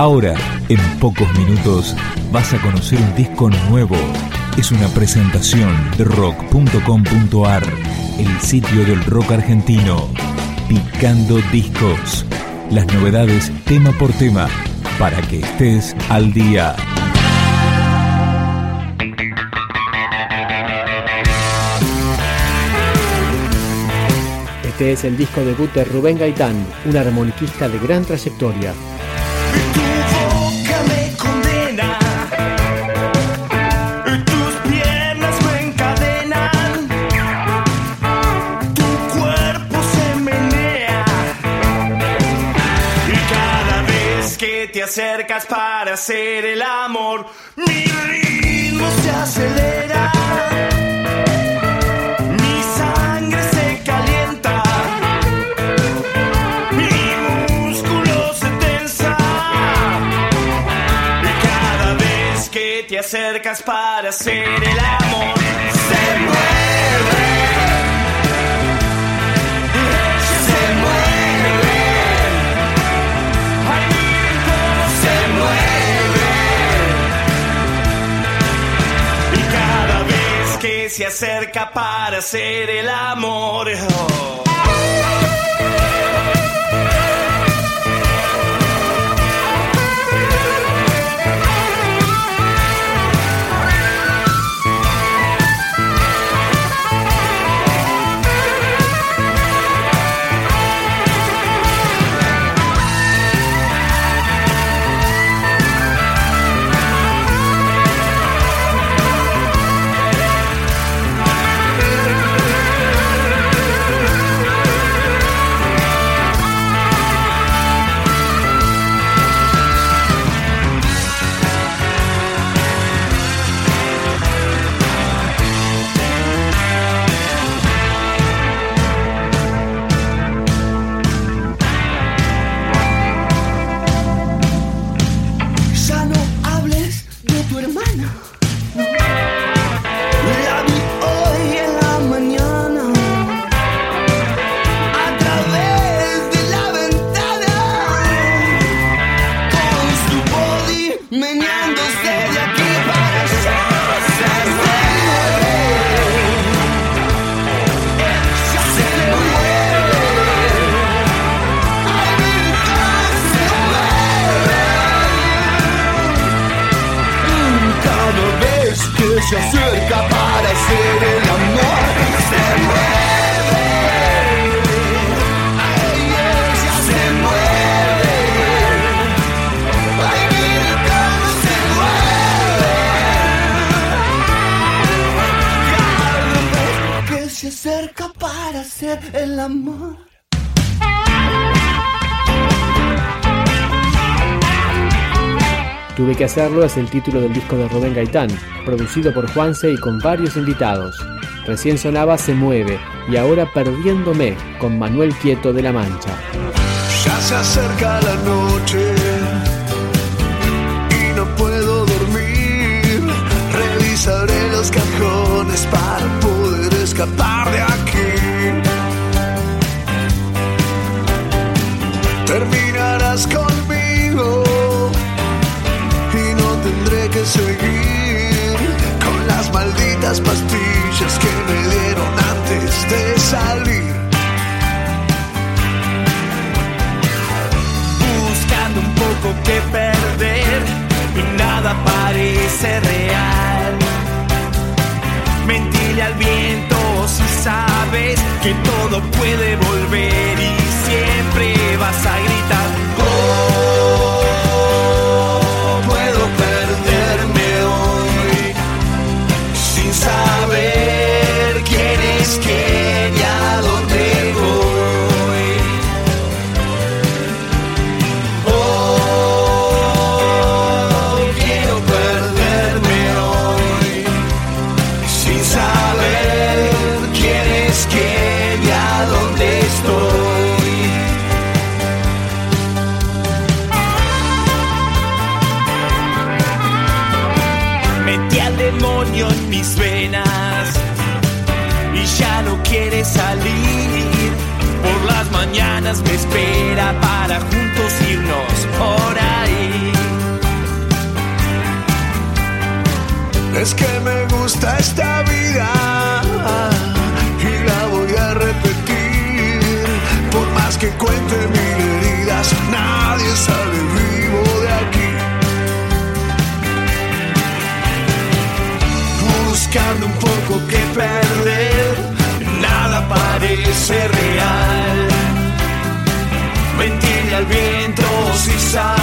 Ahora, en pocos minutos, vas a conocer un disco nuevo. Es una presentación de rock.com.ar, el sitio del rock argentino. Picando discos. Las novedades tema por tema, para que estés al día. Este es el disco debut de Rubén Gaitán, un armoniquista de gran trayectoria. Para hacer el amor, mi ritmo se acelera. Mi sangre se calienta, mi músculo se tensa. Y cada vez que te acercas para hacer el amor, se mueve. Se acerca para hacer el amor. El amor Tuve que hacerlo es el título del disco de Rubén Gaitán, producido por Juanse y con varios invitados. Recién sonaba Se Mueve y ahora Perdiéndome con Manuel Quieto de La Mancha. Ya se acerca la noche y no puedo dormir. Revisaré los cajones para poder escapar de aquí. Seguir con las malditas pastillas que me dieron antes de salir. buscando un poco que perder y nada parece real. Mentirle al viento si sabes que todo puede volver y siempre vas a gritar. Oh, te espera para juntos irnos por ahí. Es que me gusta esta vida y la voy a repetir. Por más que cuente mil heridas, nadie sale vivo de aquí. Buscando un poco que perder, nada parece real al viento si sale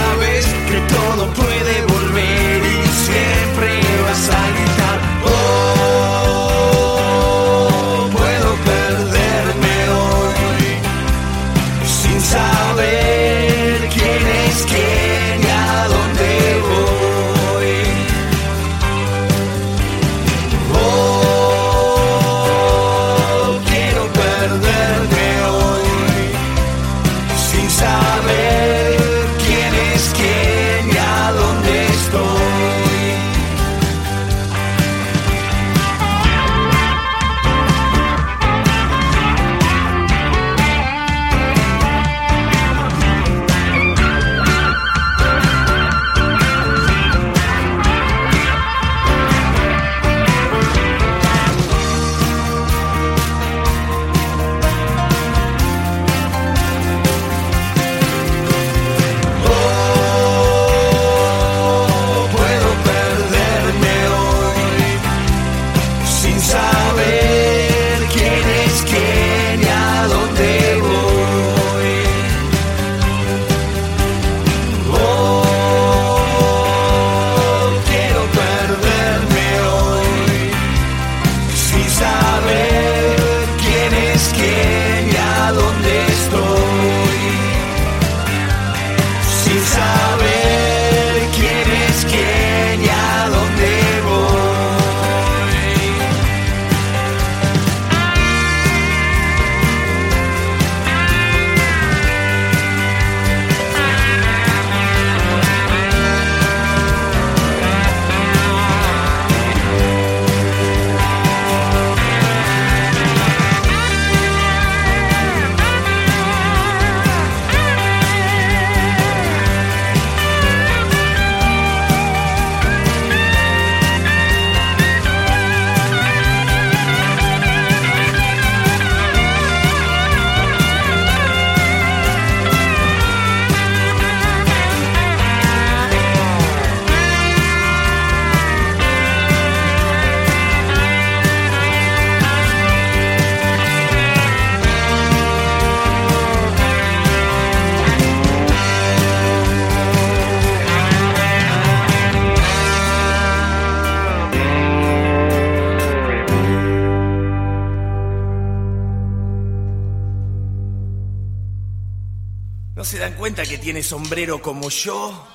cuenta que tiene sombrero como yo?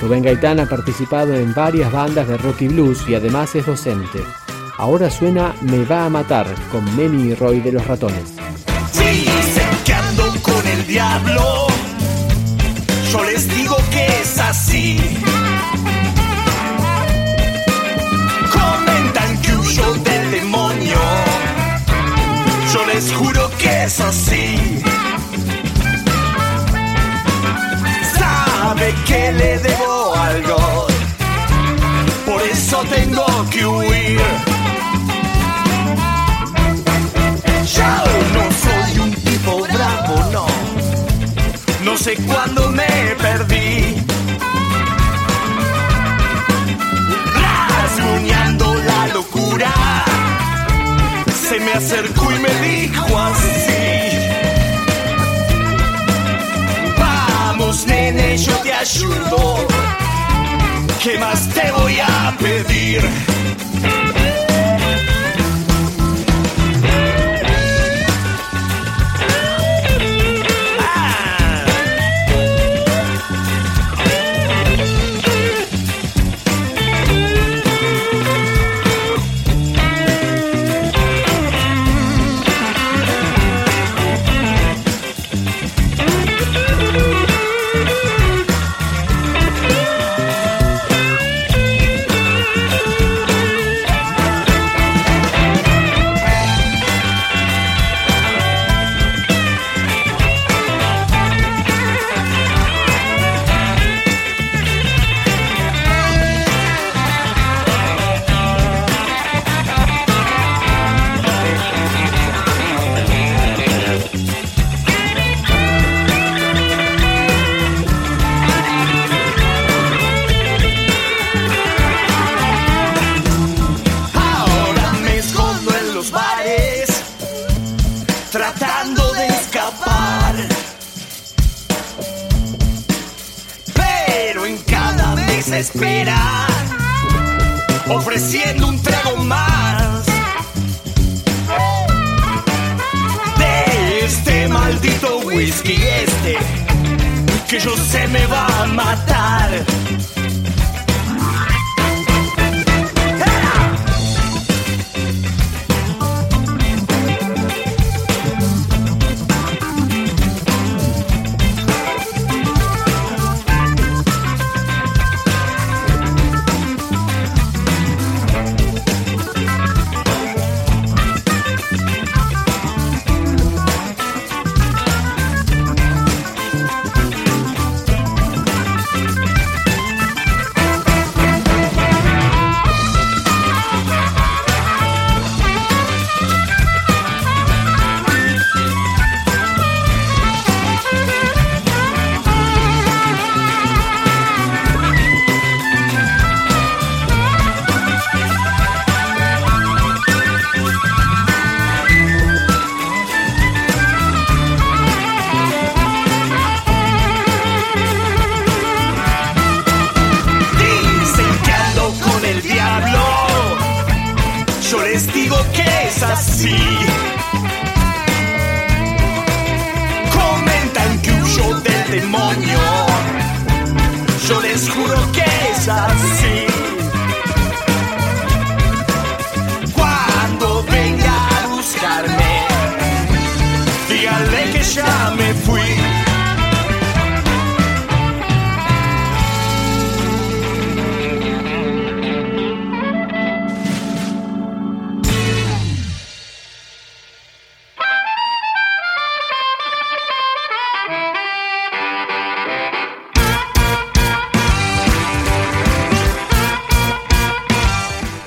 Rubén Gaitán ha participado en varias bandas de rock y blues y además es docente. Ahora suena Me va a matar con Memi y Roy de los ratones. Sé que ando con el diablo. Yo les digo que es así. Comentan que huyo del demonio. Yo les juro que es así. Sabe que le debo no soy un tipo bravo, no. No sé cuándo me perdí. Rasguñando la locura. Se me acercó y me dijo así. Vamos, nene, yo te ayudo. ¿Qué más te voy a pedir? Ofreciendo un trago más. De este maldito whisky este, que yo sé me va a matar.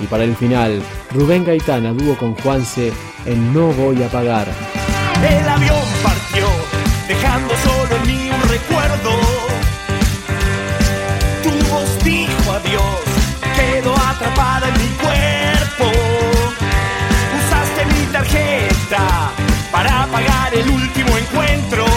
Para el final, Rubén Gaitán a dúo con Juanse en No Voy a Pagar. El avión partió, dejando solo en mí un recuerdo. Tu voz dijo adiós, quedó atrapada en mi cuerpo. Usaste mi tarjeta para pagar el último encuentro.